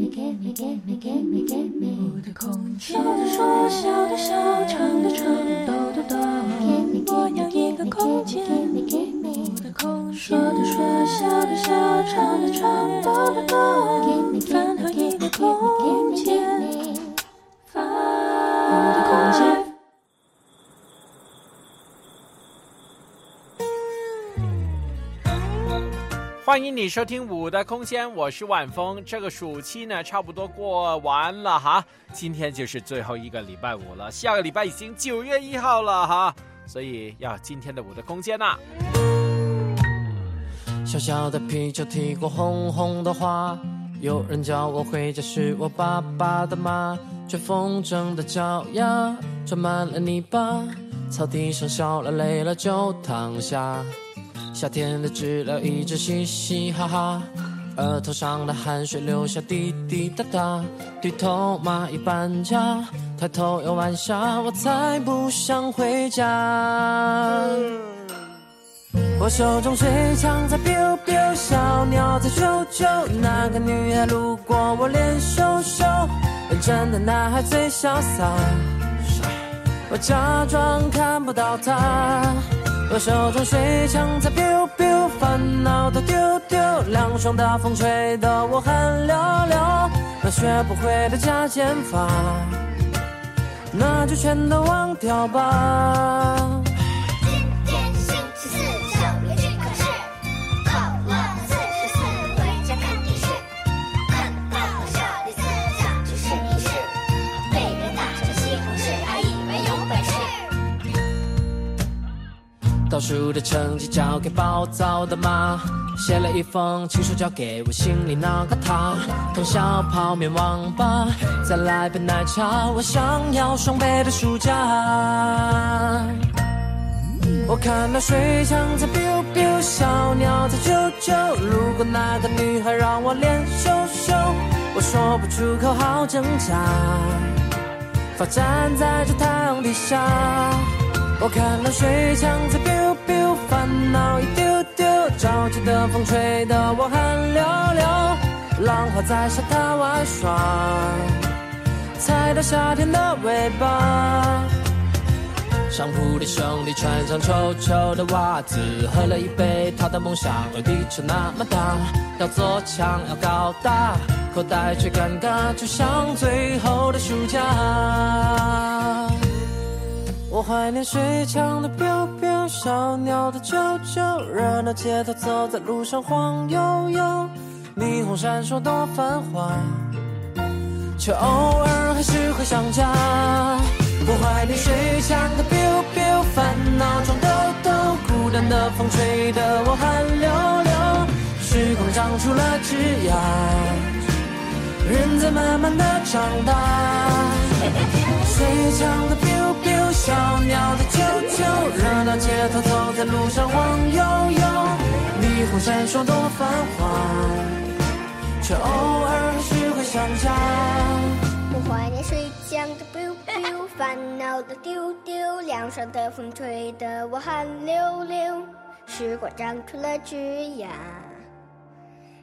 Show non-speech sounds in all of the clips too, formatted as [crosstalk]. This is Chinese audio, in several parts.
我的空间，说的说，笑的笑，唱的唱，抖的抖，我要一个空间。我的空间，说的说，笑的笑，唱的唱，抖的抖，烦恼一个空间，我的空间。欢迎你收听五的空间，我是晚风。这个暑期呢，差不多过完了哈，今天就是最后一个礼拜五了，下个礼拜已经九月一号了哈，所以要今天的五的空间啦。小小的皮球踢过红红的花，有人叫我回家是我爸爸的妈，吹风筝的脚丫装满了泥巴，草地上笑了累了就躺下。夏天的知了一直嘻嘻哈哈，额头上的汗水流下滴滴答答。低头蚂蚁搬家，抬头又晚霞，我才不想回家。我手中水枪在 biu biu，小鸟在啾啾。那个女孩路过我脸羞羞，认真的男孩最潇洒，我假装看不到她。我手中水枪在 biu biu，烦恼都丢丢，凉爽的风吹得我汗流流。那学不会的加减法，那就全都忘掉吧。倒数的成绩交给暴躁的妈，写了一封情书交给我心里那个他。通宵泡面网吧，再来杯奶茶，我想要双倍的暑假。我看到水枪在 biu biu，小鸟在啾啾，路过那个女孩让我脸羞羞，我说不出口，好挣扎。发站在这太阳底下。我看到水枪在 biu biu 烦恼一丢丢，着急的风吹得我汗流流，浪花在沙滩玩耍，踩到夏天的尾巴。上铺的兄弟穿上臭臭的袜子，喝了一杯，他的梦想有地球那么大，要做强要高大，口袋却尴尬，就像最后的暑假。我怀念水枪的 biu biu，小鸟的啾啾，热闹街头走在路上晃悠悠，霓虹闪烁多繁华，却偶尔还是会想家。我怀念水枪的 biu biu，烦恼中抖抖，孤单的风吹得我汗流流，时光长出了枝桠，人在慢慢的长大。水枪的 biu 小鸟的啾啾，热闹街头走在路上晃悠悠，霓虹闪烁多繁华，却偶尔还是会想家。我怀念水枪的 biu biu，烦恼的丢丢，凉爽的风吹得我汗流流，时光长出了枝桠，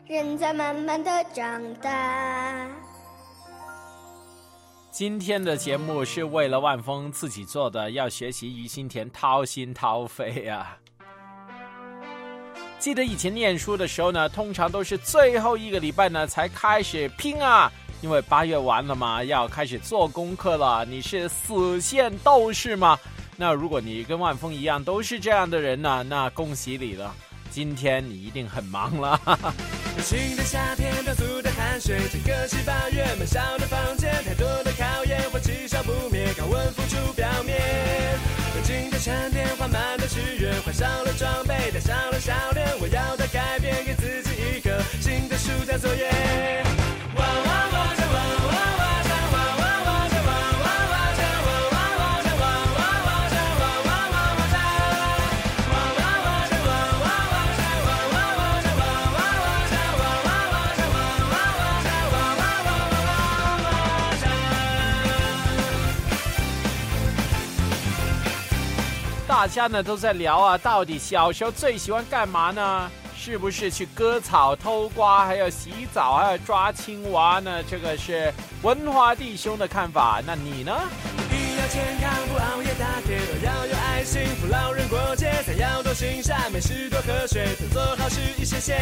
人在慢慢的长大。今天的节目是为了万峰自己做的，要学习于心田掏心掏肺啊！记得以前念书的时候呢，通常都是最后一个礼拜呢才开始拼啊，因为八月完了嘛，要开始做功课了。你是死线斗士吗？那如果你跟万峰一样都是这样的人呢，那恭喜你了，今天你一定很忙了。新的夏天，漂促的汗水，这个七八月，闷烧的房间，太多的考验，火气烧不灭，高温浮出表面。冷静的闪电，缓慢的许愿，换上了装备，带上了笑脸，我要的改变，给自己一个新的暑假作业。大家呢都在聊啊，到底小时候最喜欢干嘛呢？是不是去割草、偷瓜，还有洗澡，还有抓青蛙呢？这个是文华弟兄的看法。那你呢？一要健康，不熬夜打铁，都要有爱心，扶老人过节，三要多行善，没事多喝水，多做好事一些些。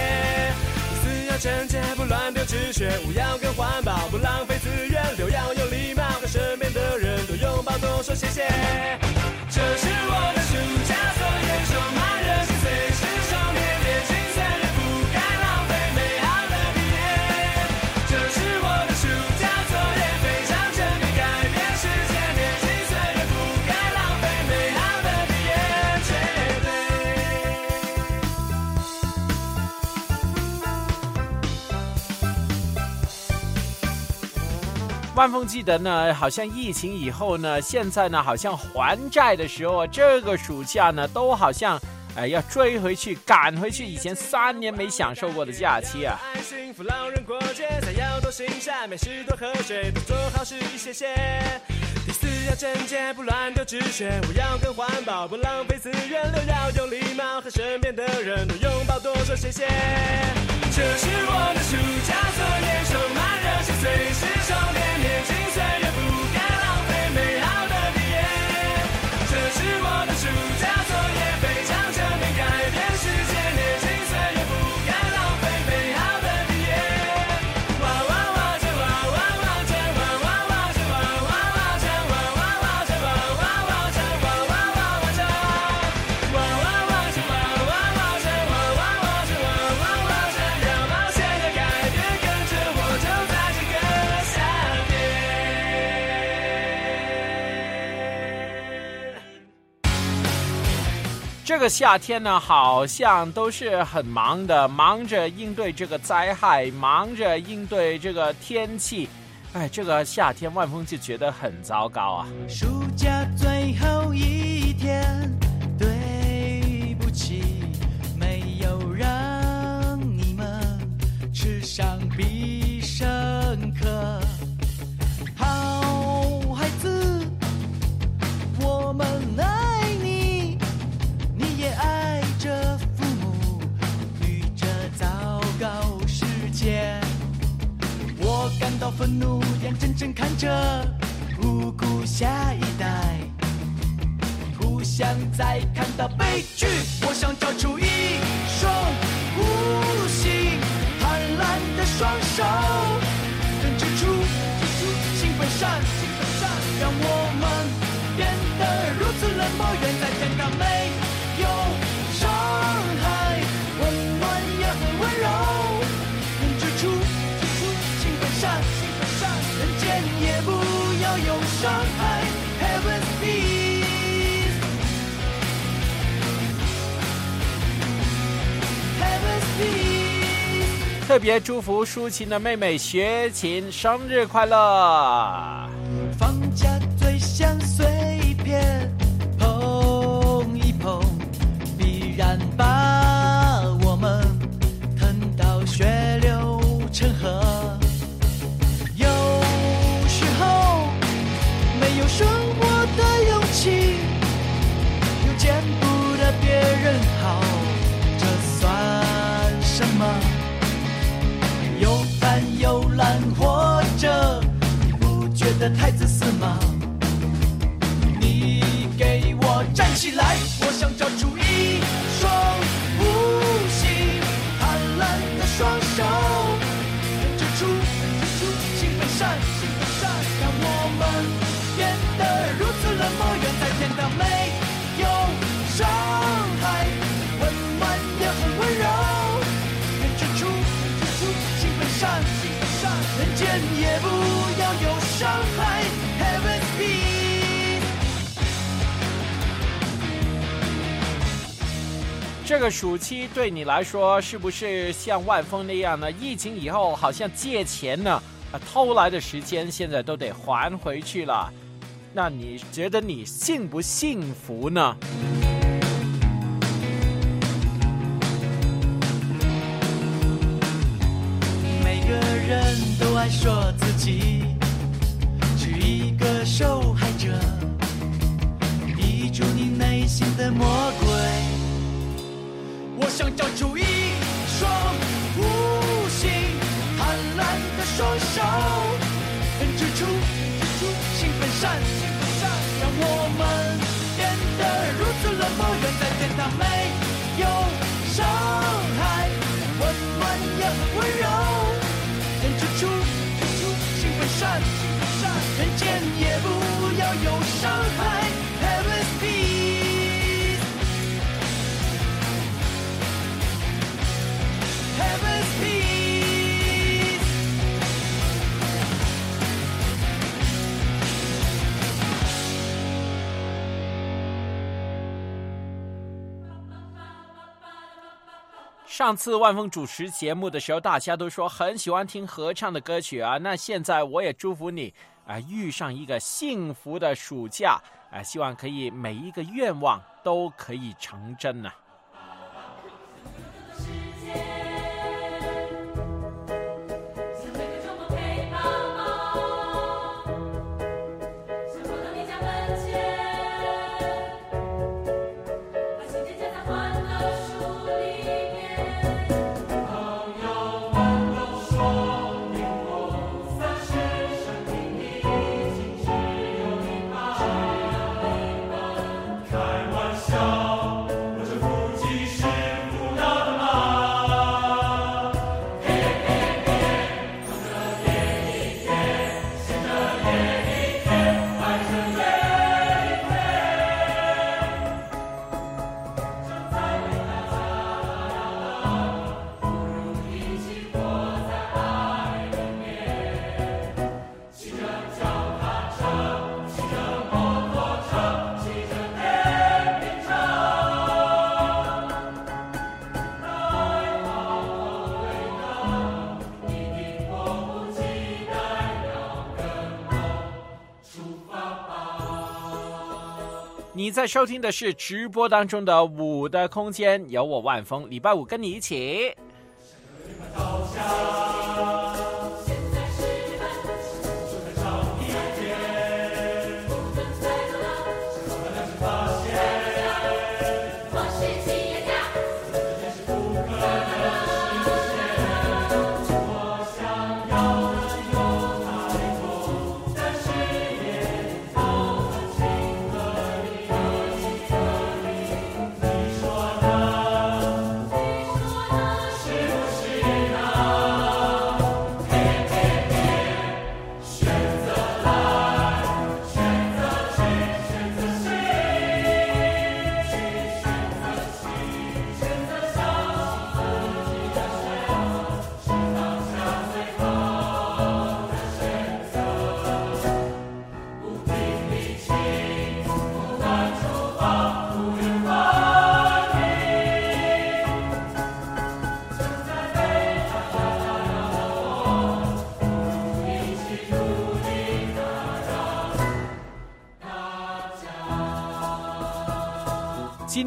四要整洁，不乱丢纸屑，五要更环保，不浪费资源，六要有礼貌，和身边的人多拥抱，多说谢谢。这是万峰记得呢，好像疫情以后呢，现在呢，好像还债的时候啊，这个暑假呢，都好像，哎，要追回去，赶回去以前三年没享受过的假期啊。爱心扶老人过节，三要多行善，没事多喝水，多做好事一些些。第四要贞洁，不乱丢纸屑，五要更环保，不浪费资源，六要有礼貌，和身边的人多拥抱，多说谢谢。这是我的暑假作业，充满热情，随时充电，年轻岁个夏天呢，好像都是很忙的，忙着应对这个灾害，忙着应对这个天气。哎，这个夏天万峰就觉得很糟糕啊。暑假最愤怒，眼睁睁看着无辜下一代不想再看到悲剧。特别祝福舒琴的妹妹学琴生日快乐！起来！我想找出一双无形贪婪的双手，能指出指出性本善，性本善，让我们变得如此冷漠，远在天堂没有伤害，温暖也很温柔。能指出指出性本善，性本善，人间也不要有伤害。Heaven's peace。这个暑期对你来说是不是像万峰那样呢？疫情以后好像借钱呢，啊，偷来的时间现在都得还回去了。那你觉得你幸不幸福呢？每个人都爱说自己是一个受害者，抵住你内心的魔鬼。我想找出一双无形贪婪的双手，指出指出性本善，让我们变得如此冷漠。远在天堂没有伤害，温暖又温柔，指出指出性本善，人间也不要有伤害。上次万峰主持节目的时候，大家都说很喜欢听合唱的歌曲啊。那现在我也祝福你啊、遇上一个幸福的暑假啊、希望可以每一个愿望都可以成真呐、在收听的是直播当中的五的空间，有我万峰，礼拜五跟你一起。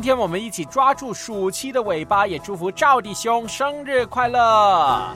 天我们一起抓住暑期的尾巴，也祝福赵弟兄生日快乐。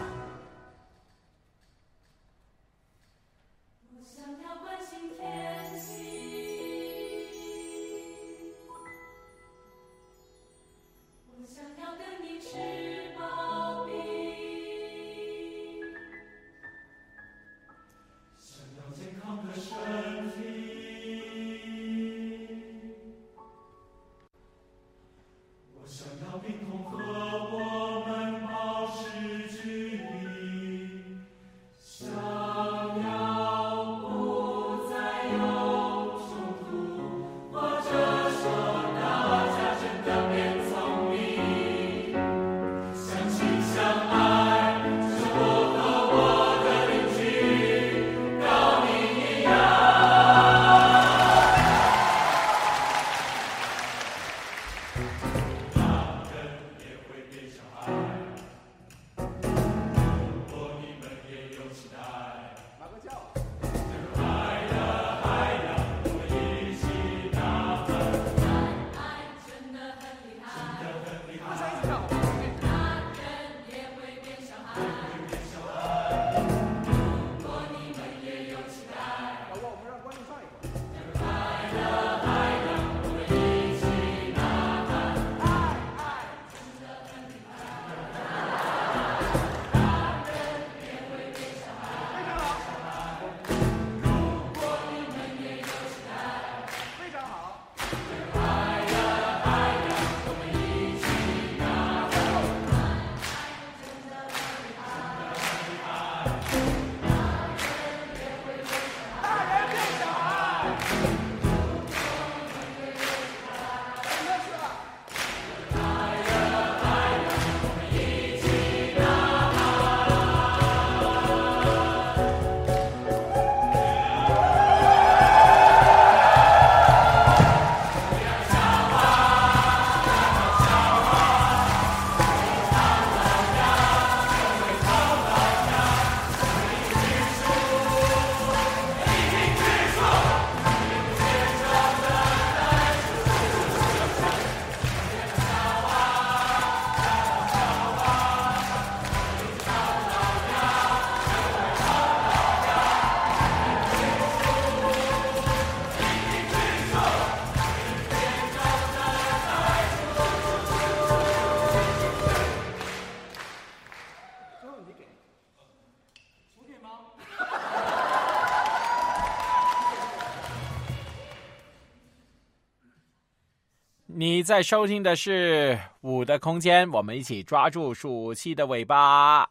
你在收听的是《五的空间》，我们一起抓住暑气的尾巴。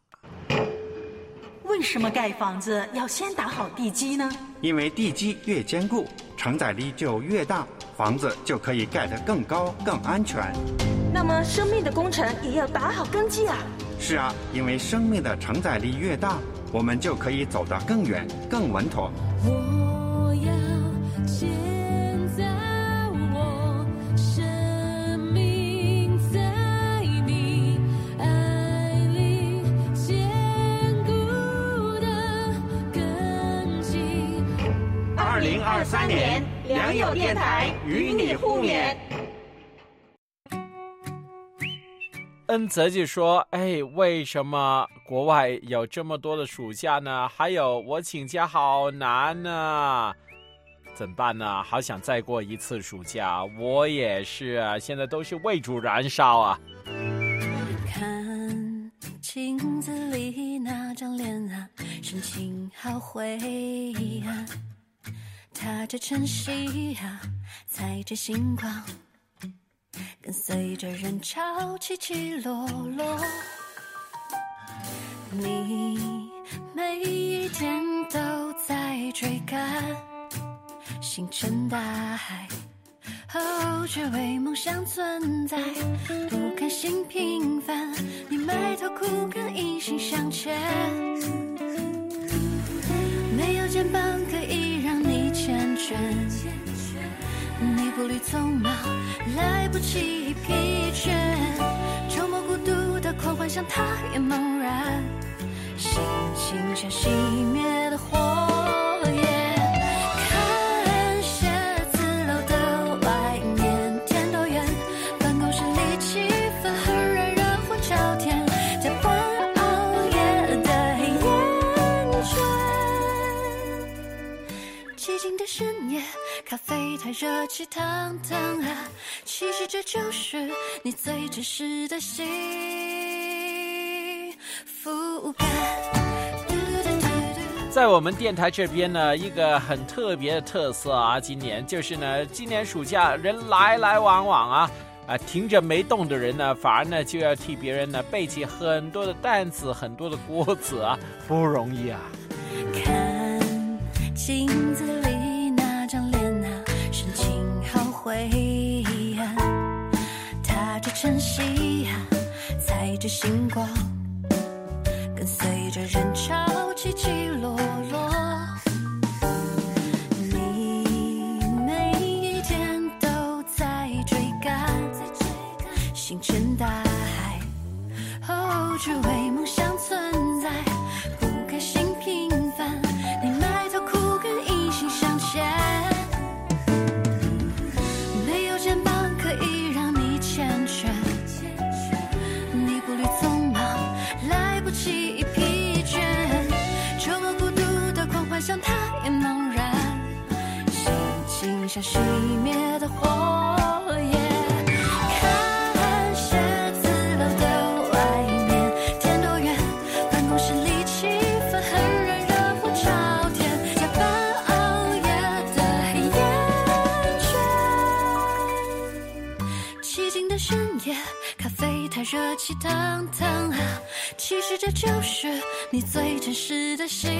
为什么盖房子要先打好地基呢？因为地基越坚固，承载力就越大，房子就可以盖得更高、更安全。那么生命的工程也要打好根基啊！是啊，因为生命的承载力越大，我们就可以走得更远、更稳妥。二三年，良友电台与你互勉。恩泽就说：“哎，为什么国外有这么多的暑假呢？还有我请假好难呢，怎么办呢？好想再过一次暑假，我也是啊，现在都是为主燃烧啊。”看镜子里那张脸啊，神情好灰啊，踏着晨曦啊，踩着星光，跟随着人潮起起落落。你每一天都在追赶星辰大海。哦，只为梦想存在，不甘心平凡，你埋头苦干，一心向前。没有肩膀可你步履匆忙，来不及疲倦。周末孤独的狂欢，像他也茫然，心情像熄灭的火的深夜，咖啡太热气腾腾啊，其实这就是你最真实的幸福感。在我们电台这边呢，一个很特别的特色啊，今年就是呢，今年暑假人来来往往啊，啊，停着没动的人呢，反而呢就要替别人呢背起很多的担子，很多的锅子啊，不容易啊。看镜子星光，跟随着人潮起起落落。你每一天都在追赶星辰大海。哦，只为像熄灭的火焰。看写字楼的外面，天多远？办公室里气氛很热，热火朝天，加班熬夜的厌倦。寂静的深夜，咖啡太热气腾腾啊，其实这就是你最真实的心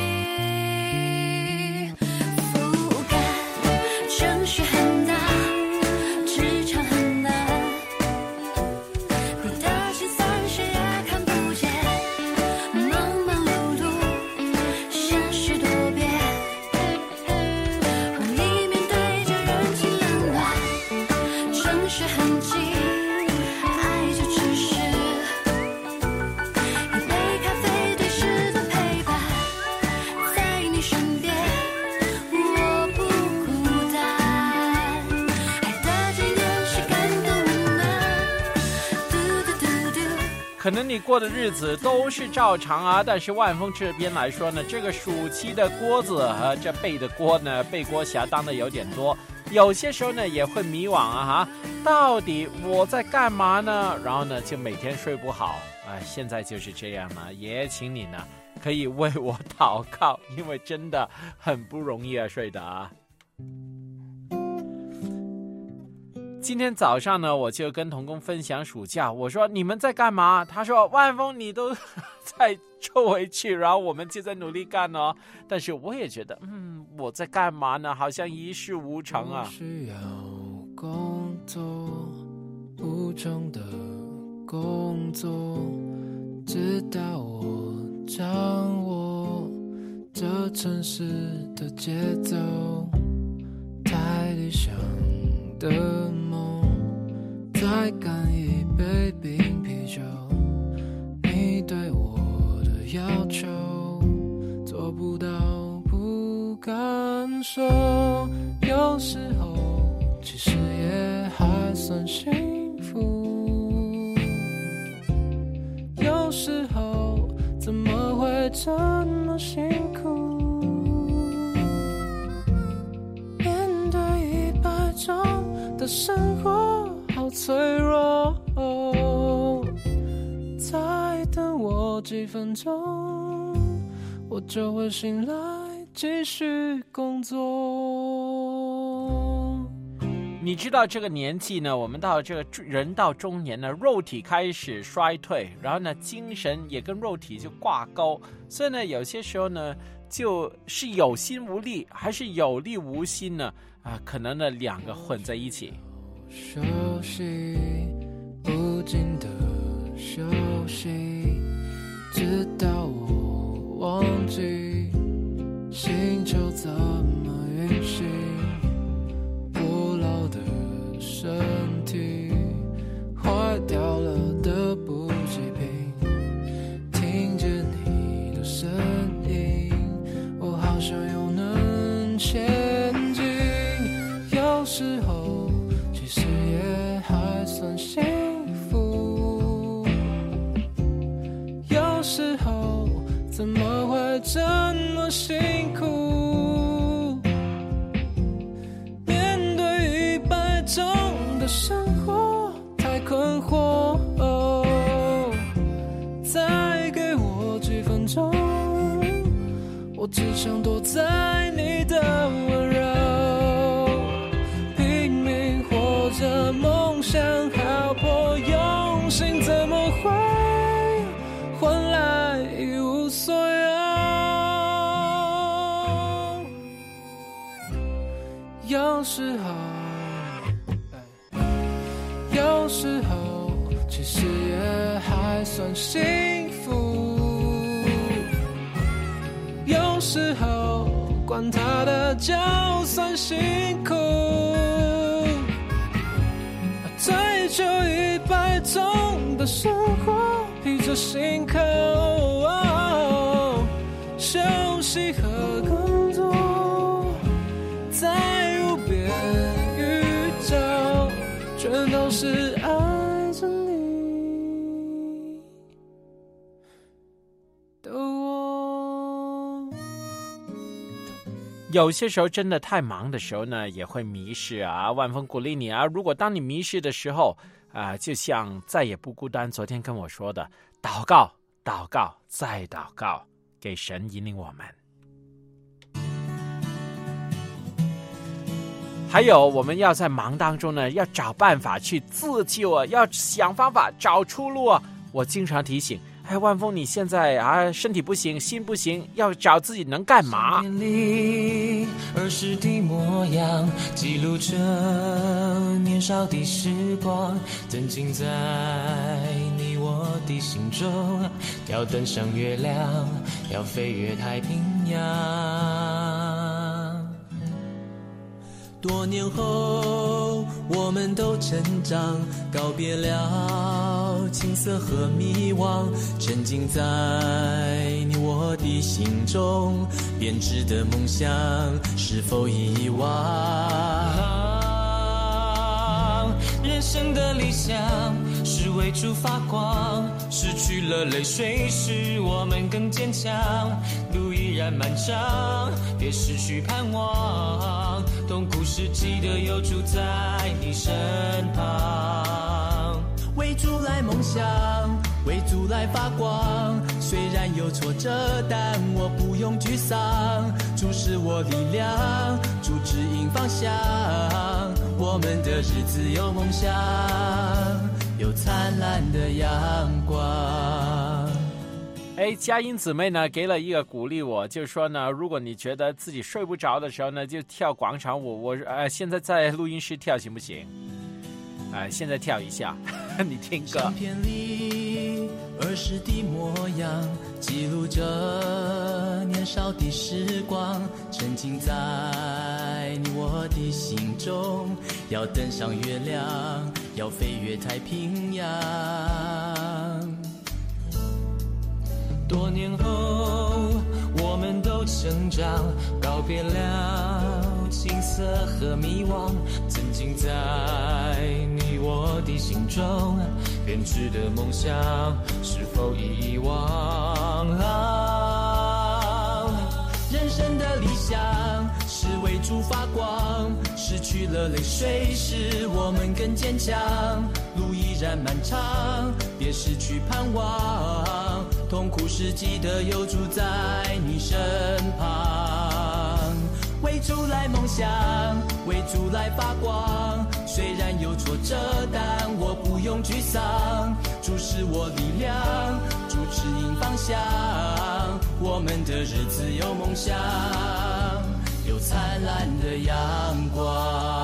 过的日子都是照常啊，但是万峰这边来说呢，这个暑期的锅子和这背的锅呢，背锅侠当的有点多，有些时候呢也会迷惘啊哈，到底我在干嘛呢？然后呢就每天睡不好，哎，现在就是这样了，也请你呢可以为我 [laughs] 祷告，因为真的很不容易啊，睡的啊。今天早上呢，我就跟童工分享暑假，我说你们在干嘛？他说万峰你都在抽回去，然后我们就在努力干哦。但是我也觉得，嗯，我在干嘛呢？好像一事无成啊。需要工作，无穷的工作，直到我掌握这城市的节奏，太理想的梦，再干一杯冰啤酒。你对我的要求，做不到不敢说。有时候其实也还算幸福，有时候怎么会这么辛苦？面对一百种的生活，脆弱。再等我几分钟，我就会醒来继续工作。你知道这个年纪呢，我们到这个人到中年呢，肉体开始衰退，然后呢，精神也跟肉体就挂钩，所以呢，有些时候呢，就是有心无力，还是有力无心呢？啊，可能呢，两个混在一起。休息，无尽的休息，直到我忘记星球怎么运行。不老的身体，坏掉这么辛苦？面对一百种的生活，太困惑。再给我几分钟，我只想躲在时候其实也还算幸福。有时候，管他的，就算辛苦，追求一百种的生活，披着辛苦。休息和是爱着你的我。有些时候真的太忙的时候呢，也会迷失啊。万峰鼓励你啊，如果当你迷失的时候啊，就像再也不孤单昨天跟我说的，祷告，祷告，再祷告，给神引领我们。还有，我们要在忙当中呢，要找办法去自救啊，要想方法找出路啊。我经常提醒，哎，万峰，你现在啊，身体不行，心不行，要找自己能干嘛？里儿时的模样，记录着年少的时光，曾经在你我的心中，要登上月亮，要飞越太平洋。多年后，我们都成长，告别了青涩和迷惘，沉浸在你我的心中，编织的梦想是否遗忘？人生的理想是为主发光，失去了泪水，使我们更坚强。路依然漫长，别失去盼望。痛苦时记得有主在你身旁，为主来梦想，为主来发光。虽然有挫折，但我不用沮丧。主是我力量，主指引方向。我们的日子有梦想，有灿烂的阳光。哎，佳音姊妹呢给了一个鼓励我，就说呢，如果你觉得自己睡不着的时候呢，就跳广场舞。我呃现在在录音室跳行不行？哎、现在跳一下，[laughs] 你听歌儿时的模样，记录着年少的时光，沉浸在你我的心中。要登上月亮，要飞越太平洋。多年后，我们都成长，告别了青涩和迷惘，曾经在你我的心中编织的梦想，是否已遗忘？人生的理想是为主发光，失去了泪水，使我们更坚强。路依然漫长，别失去盼望。痛苦时记得有主在你身旁，为主来梦想，为主来发光。虽然有挫折，但我不用沮丧。主是我力量，主指引方向。我们的日子有梦想，有灿烂的阳光。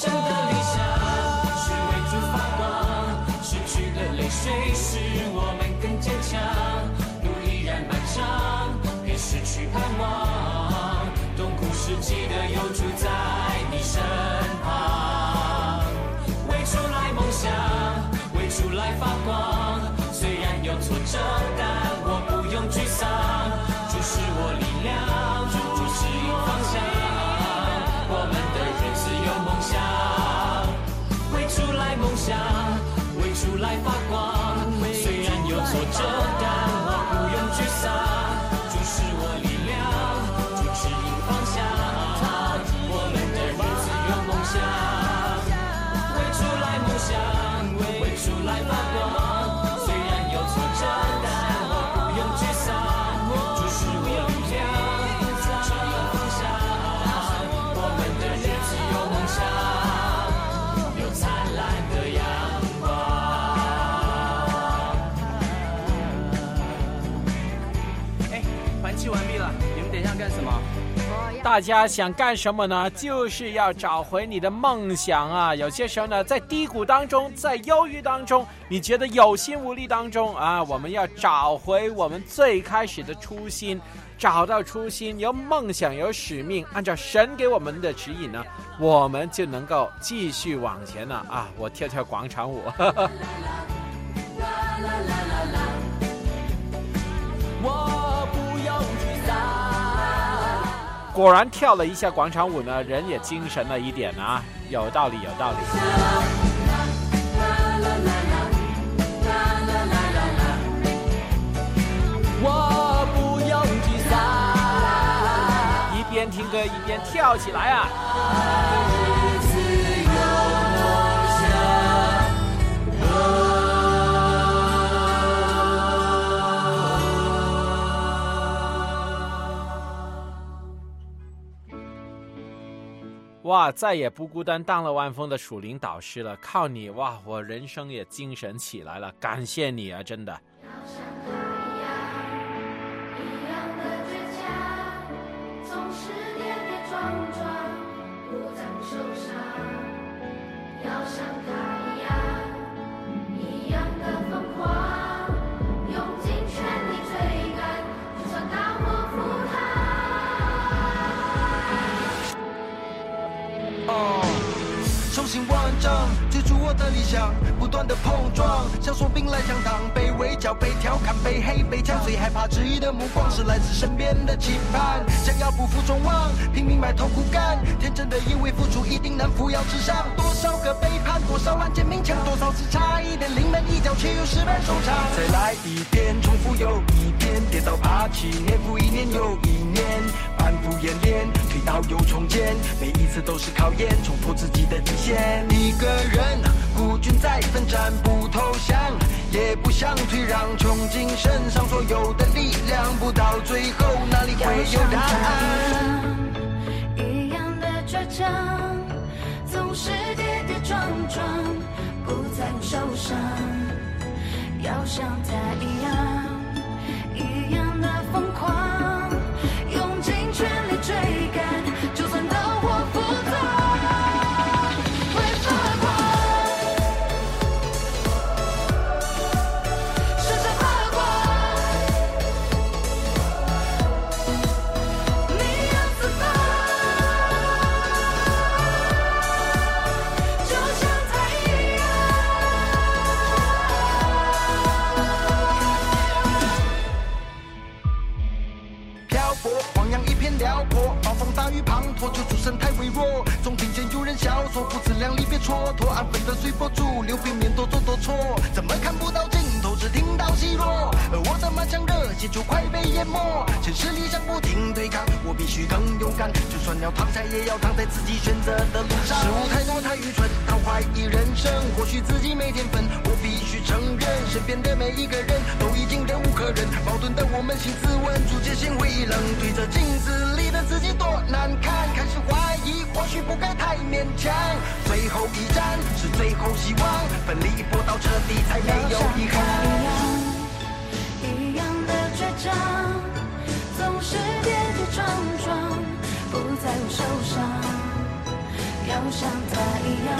生的理想是为主发光，失去的泪水使我们更坚强。路依然漫长，别失去盼望。痛苦是记得有主在你身大家想干什么呢？就是要找回你的梦想啊！有些时候呢，在低谷当中，在忧郁当中，你觉得有心无力当中啊，我们要找回我们最开始的初心，找到初心，有梦想，有使命，按照神给我们的指引呢，我们就能够继续往前了啊！我跳跳广场舞。我 [laughs] 果然跳了一下广场舞呢，人也精神了一点啊，有道理，有道理。我不用沮丧。一边听歌一边跳起来啊！哇，再也不孤单，当了万峰的属灵导师了，靠你哇，我人生也精神起来了，感谢你啊，真的。万丈，追逐我的理想，不断的碰撞，像说兵来相当，被围剿、被调侃、被黑、被呛，最害怕质疑的目光是来自身边的期盼，想要不负众望，拼命埋头苦干，天真的以为付出一定能扶摇直上，多少个背叛，多少万件勉强，多少次差一点临门一脚，却又失败收场。再来一遍，重复又一遍，跌倒爬起，年复一年又一年，反复演练，推倒又重建，每一次都是考验，冲破自己的底线。一个人孤军在奋战，不投降，也不想退让，穷尽身上所有的力量，不到最后哪里会有答案？一样的倔强，总是跌跌撞撞，不在乎受伤。要像他一样，太，微弱。总听见有人笑说，不自量力别蹉跎，安分的随波逐流，避免多做多错。怎么看不到尽头，只听到奚落？而我的满腔热血就快被淹没。现实理想不停对抗，我必须更勇敢。就算要躺下，也要躺在自己选择的路上。事物太多太愚蠢，他怀疑人生，或许自己没天分，我必须承认，身边的每一个人都已经忍无可忍。矛盾的我们心自问，逐渐心灰意冷，对着镜子里的自己多难看，也许不该太勉强。最后一战是最后希望，奋力搏到彻底，才没有遗憾。一样一样的倔强，总是跌跌撞撞，不在乎受伤。要像他一样，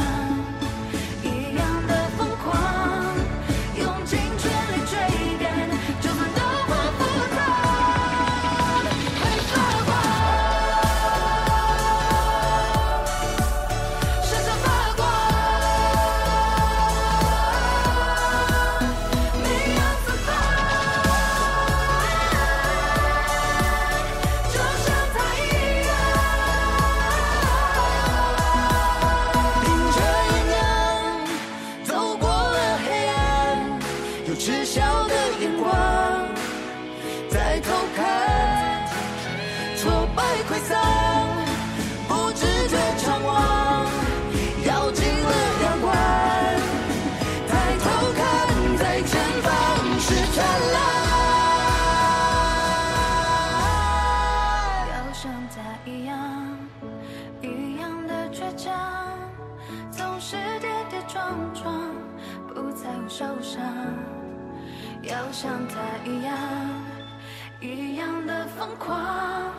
疯狂，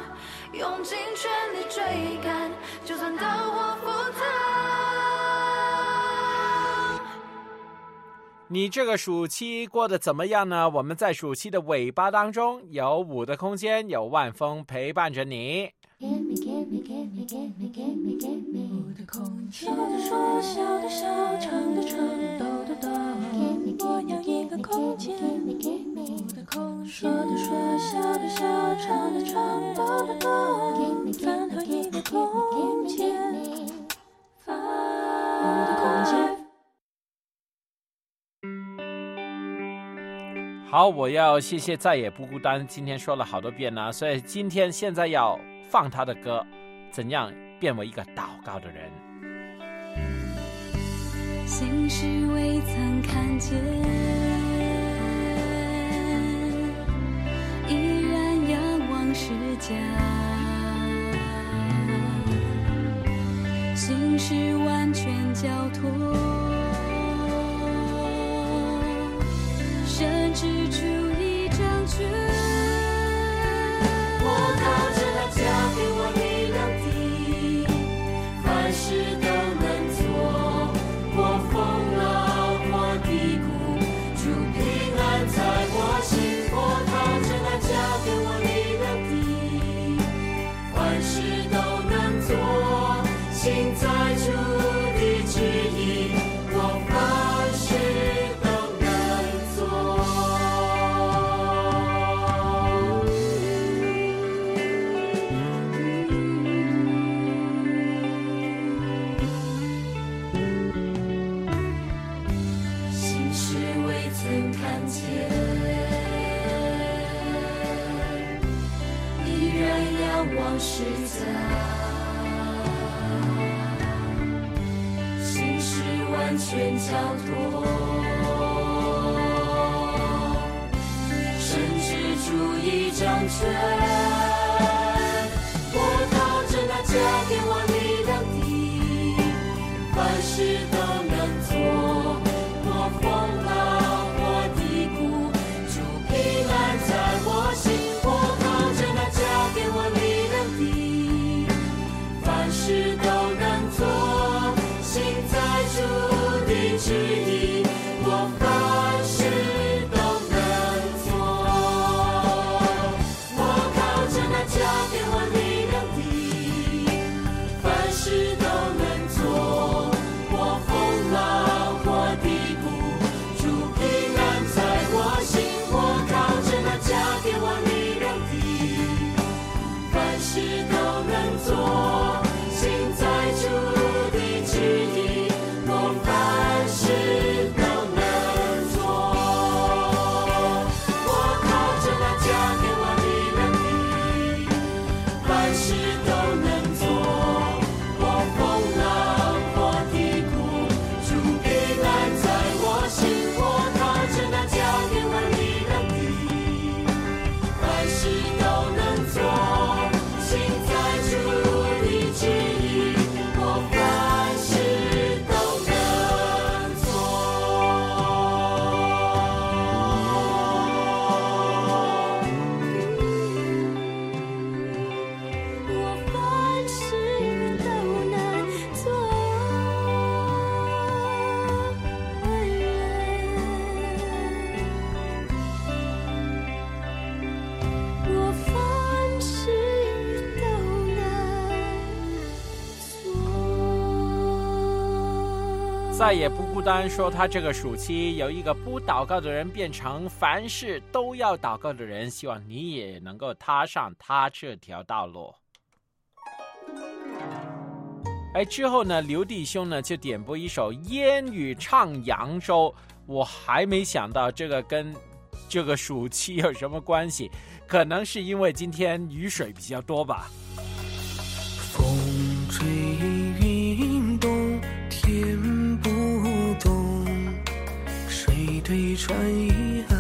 用尽全力追赶，就算刀火赴汤。你这个暑期过得怎么样呢？我们在暑期的尾巴当中，有五的空间，有万峰陪伴着你。Gimme, gimme, gimme, gimme, gimme, gimme 我的空间，说的说，笑的笑，唱的唱，抖的抖。好，我要谢谢再也不孤单，今天说了好多遍了，所以今天现在要放他的歌，怎样变为一个祷告的人？心事未曾看见，家。心事完全交托，甚至出一张卷。我靠再也不孤单，说他这个暑期由一个不祷告的人变成凡事都要祷告的人，希望你也能够踏上他这条道路。哎，之后呢，刘弟兄呢就点播一首烟雨唱扬州，我还没想到这个跟这个暑期有什么关系，可能是因为今天雨水比较多吧。飞穿遗憾。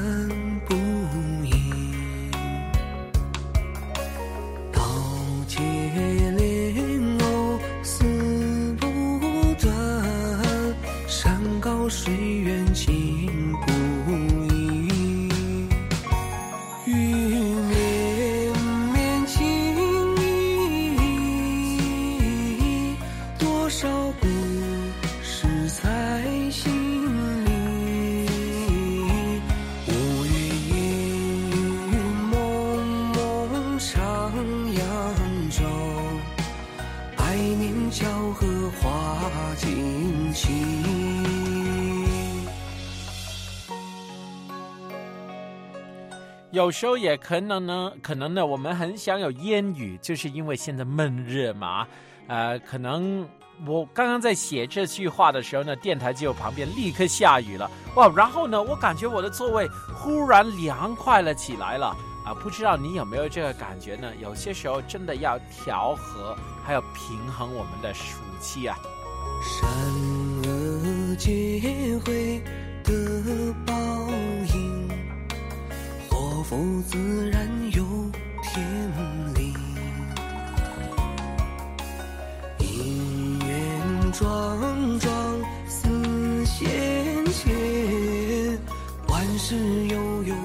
有时候也可能呢，可能呢，我们很想有烟雨，就是因为现在闷热嘛。呃，可能我刚刚在写这句话的时候呢，电台就旁边立刻下雨了，哇！然后呢，我感觉我的座位忽然凉快了起来了啊！不知道你有没有这个感觉呢？有些时候真的要调和，还有平衡我们的暑期啊。善恶皆会得报祸福自然有天理。姻缘桩桩似线牵，万事悠悠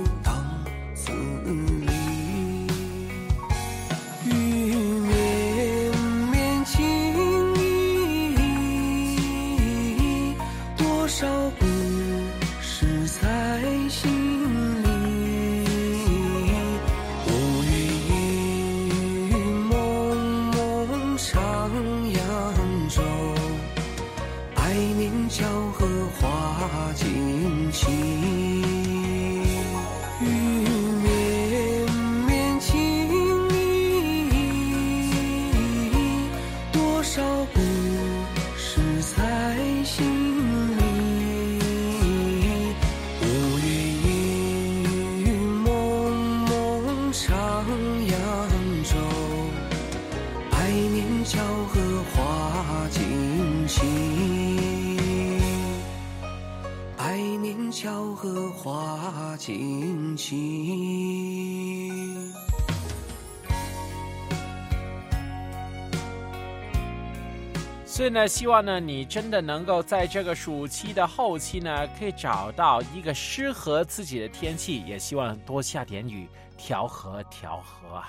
所以呢，希望呢，你真的能够在这个暑期的后期呢，可以找到一个适合自己的天气，也希望多下点雨，调和调和啊。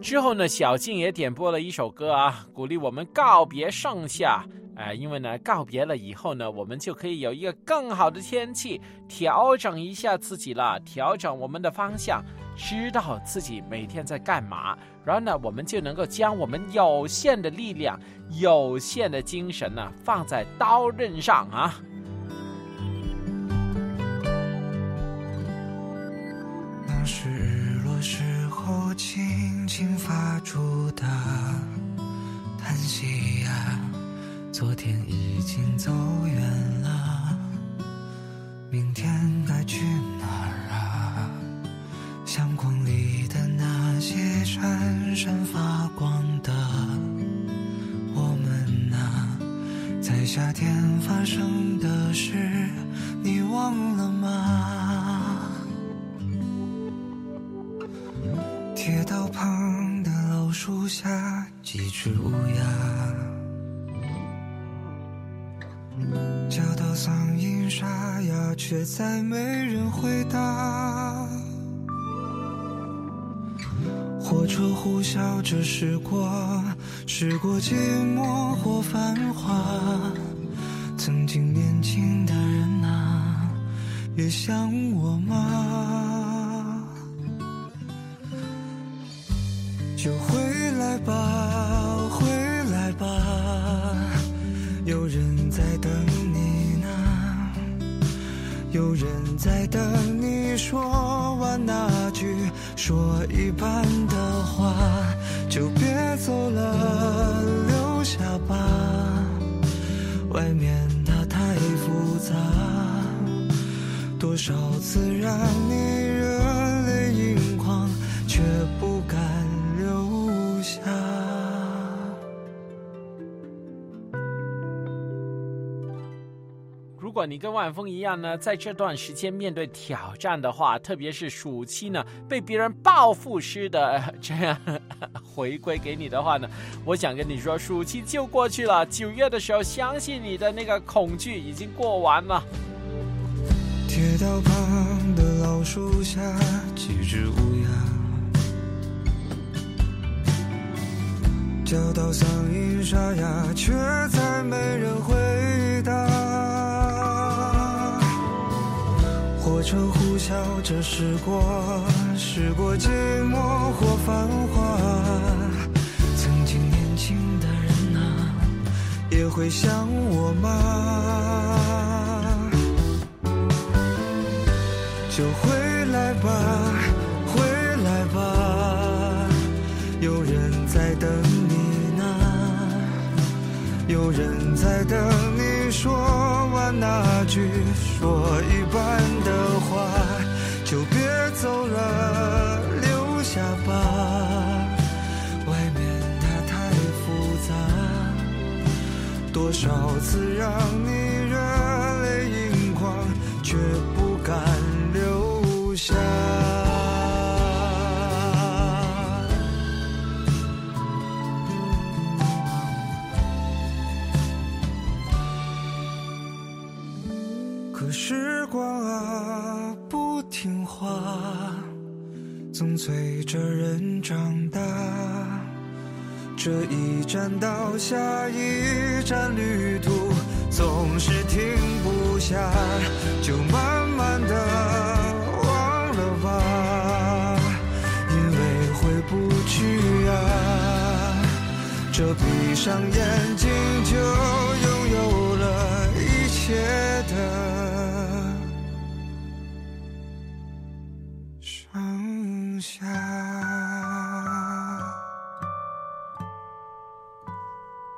之后呢，小静也点播了一首歌啊，鼓励我们告别盛夏。哎、因为呢，告别了以后呢，我们就可以有一个更好的天气，调整一下自己了，调整我们的方向，知道自己每天在干嘛，然后呢，我们就能够将我们有限的力量、有限的精神呢，放在刀刃上啊。那是日落时候轻轻发出的叹息呀，昨天已经走远了，明天闪闪发光的我们啊，在夏天发生的事，你忘了吗？铁道旁的老树下，几只乌鸦叫到嗓音沙哑，却再没人回答。火车呼啸着驶过，驶过寂寞或繁华。曾经年轻的人啊，也想我吗？就回来吧，回来吧，有人在等你呢，有人在等你说完那句说一半话，就别走了，留下吧，外面它太复杂，多少次让你热泪盈眶，却如果你跟万峰一样呢，在这段时间面对挑战的话，特别是暑期呢，被别人报复式的这样回归给你的话呢，我想跟你说，暑期就过去了。[laughs] 九月的时候，相信你的那个恐惧已经过完了。铁道旁的老树下，几只乌鸦叫到嗓音沙哑，却再没人回答。车呼啸着驶过，驶过寂寞或繁华。曾经年轻的人啊，也会想我吗？就回来吧，回来吧，有人在等你呢，有人在等你说完那句说一半，走了，留下吧，外面它太复杂，多少次让你热泪盈眶，却不敢留下。总催着人长大。这一站到下一站，旅途总是停不下，就慢慢的忘了吧，因为回不去啊。这闭上眼睛就拥有了一切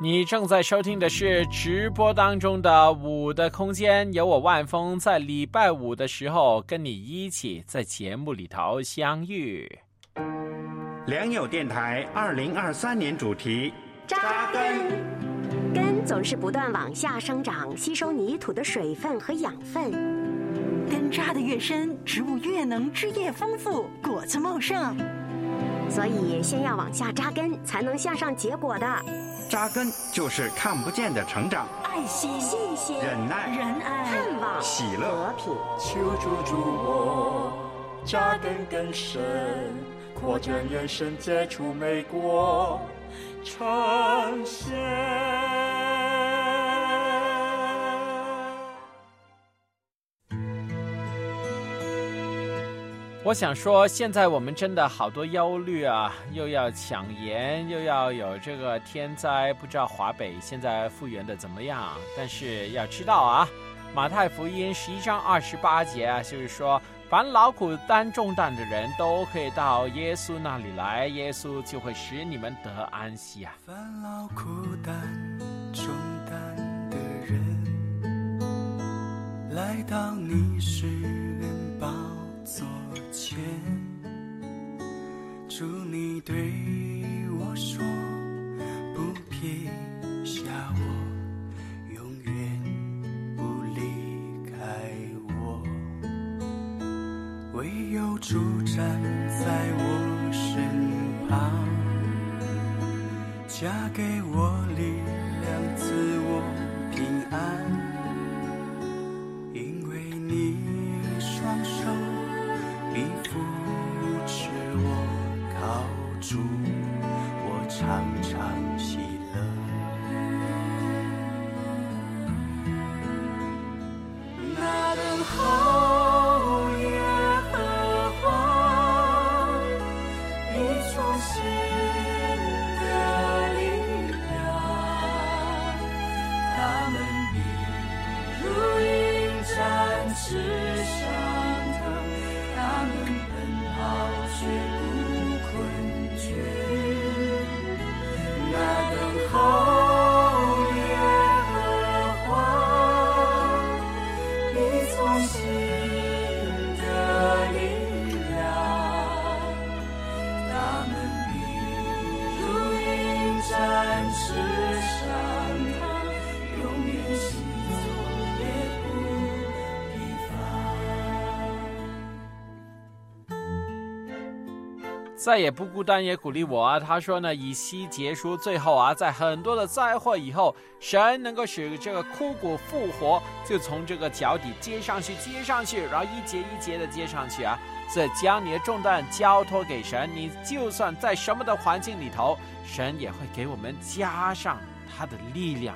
你正在收听的是直播当中的《五的空间》，有我万峰在礼拜五的时候跟你一起在节目里头相遇。良友电台二零二三年主题扎根，根总是不断往下生长，吸收泥土的水分和养分。根扎得越深，植物越能枝叶丰富，果子茂盛。所以，先要往下扎根，才能向上结果的。扎根就是看不见的成长，爱心、信心、忍耐、仁爱、盼望、喜乐。和平。求助助我，扎根更深，扩展延伸，结出美国，呈现。我想说，现在我们真的好多忧虑啊，又要抢盐，又要有这个天灾，不知道华北现在复原的怎么样？但是要知道啊，马太福音十一章二十八节啊，就是说，凡劳苦担重担的人都可以到耶稣那里来，耶稣就会使你们得安息啊。烦恼苦担重担的人，来到你世人宝座前，主你对我说，不撇下我，永远不离开我，唯有主站在我身旁。嫁给我再也不孤单，也鼓励我啊。他说呢，以西结书最后啊，在很多的灾祸以后，神能够使这个枯骨复活，就从这个脚底接上去，接上去，然后一节一节的接上去啊。所以将你的重担交托给神，你就算在什么的环境里头，神也会给我们加上他的力量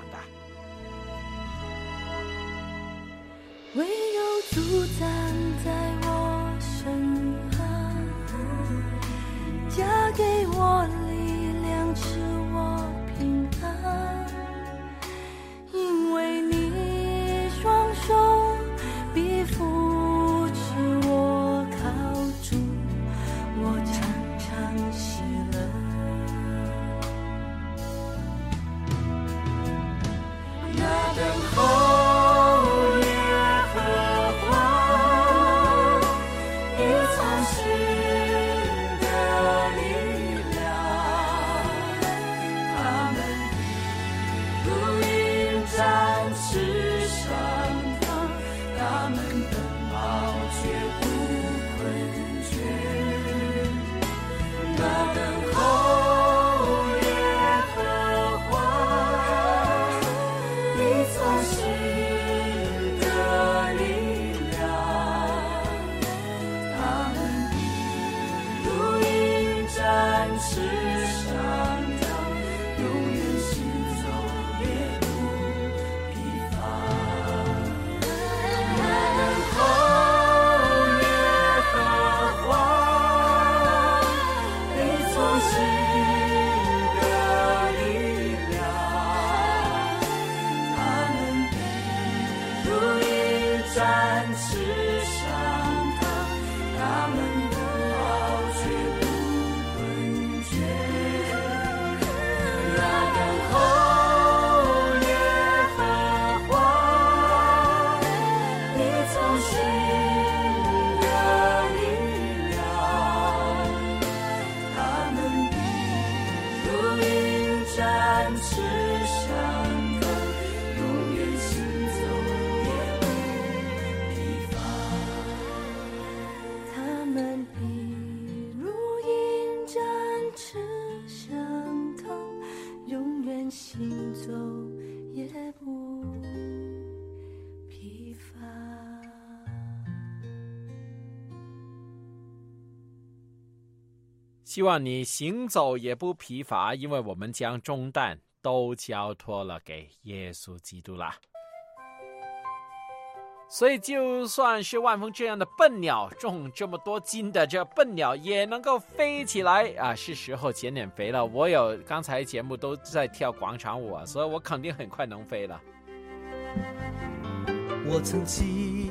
山之上希望你行走也不疲乏，因为我们将重担都交托了给耶稣基督啦。所以，就算是万峰这样的笨鸟，重这么多斤的这笨鸟也能够飞起来啊！是时候减点肥了。我有刚才节目都在跳广场舞，所以我肯定很快能飞了。我曾经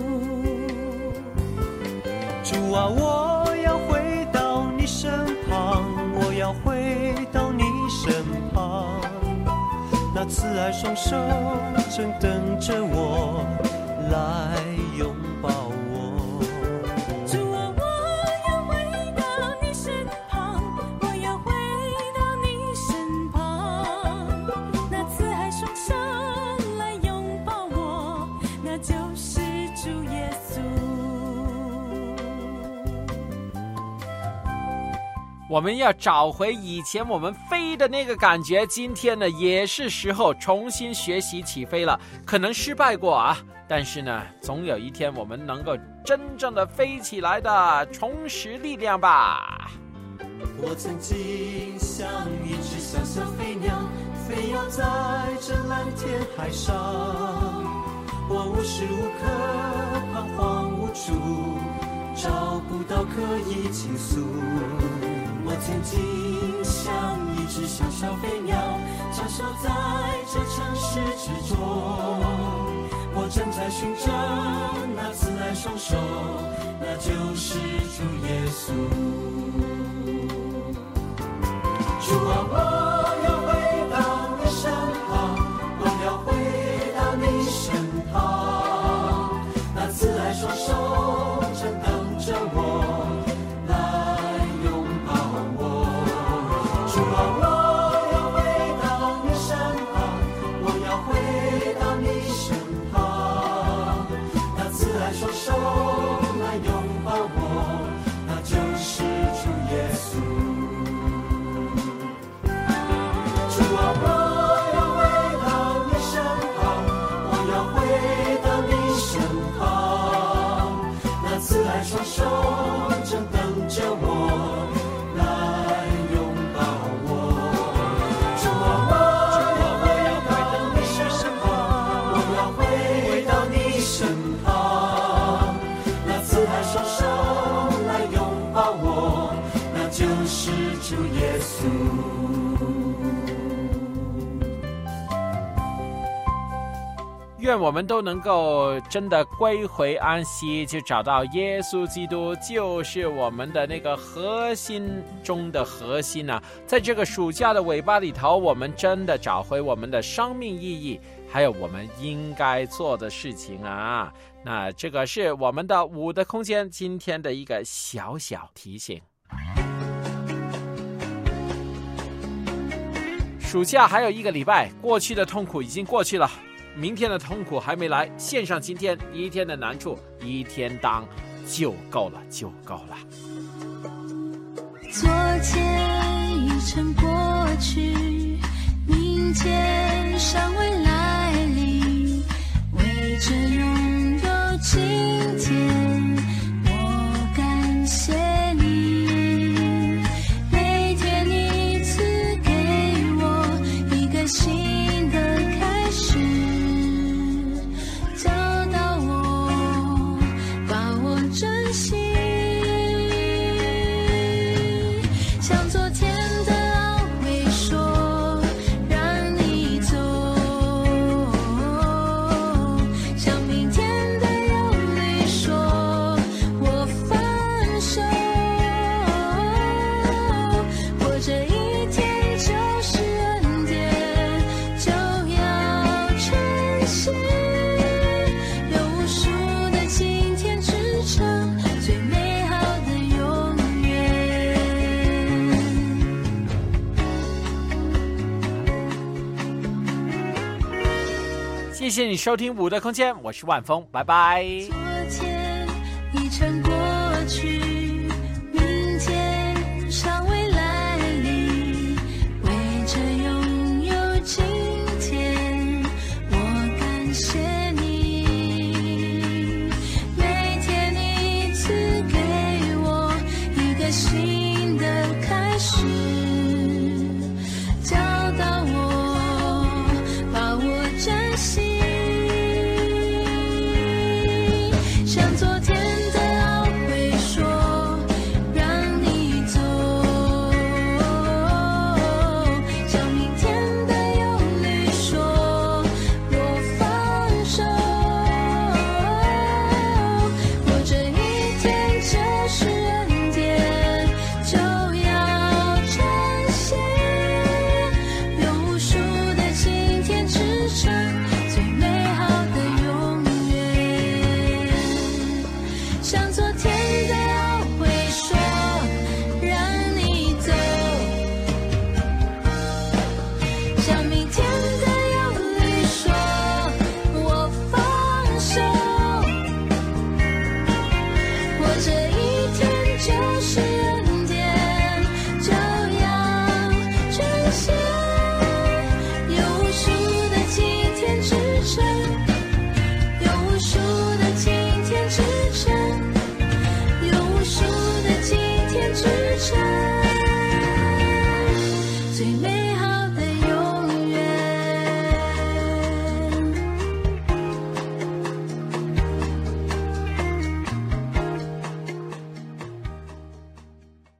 啊，我要回到你身旁，我要回到你身旁。那慈爱双手正等着我来拥我们要找回以前我们飞的那个感觉。今天呢，也是时候重新学习起飞了。可能失败过啊，但是呢，总有一天我们能够真正的飞起来的，重拾力量吧。我曾经像一只小小飞鸟，飞要在这蓝天海上。我无时无刻彷徨无助，找不到可以倾诉。我曾经像一只小小飞鸟，穿梭在这城市之中。我正在寻找那慈爱双手，那就是主耶稣。主啊，我要回愿我们都能够真的归回安息，就找到耶稣基督，就是我们的那个核心中的核心啊、在这个暑假的尾巴里头，我们真的找回我们的生命意义，还有我们应该做的事情啊。那这个是我们的五的空间今天的一个小小提醒。暑假还有一个礼拜，过去的痛苦已经过去了。明天的痛苦还没来，献上今天一天的难处，一天当就够了，就够了。昨天已成过去，明天尚未来临。为着拥有今天，谢谢你收听五的空间我是万峰拜拜。昨天已成过去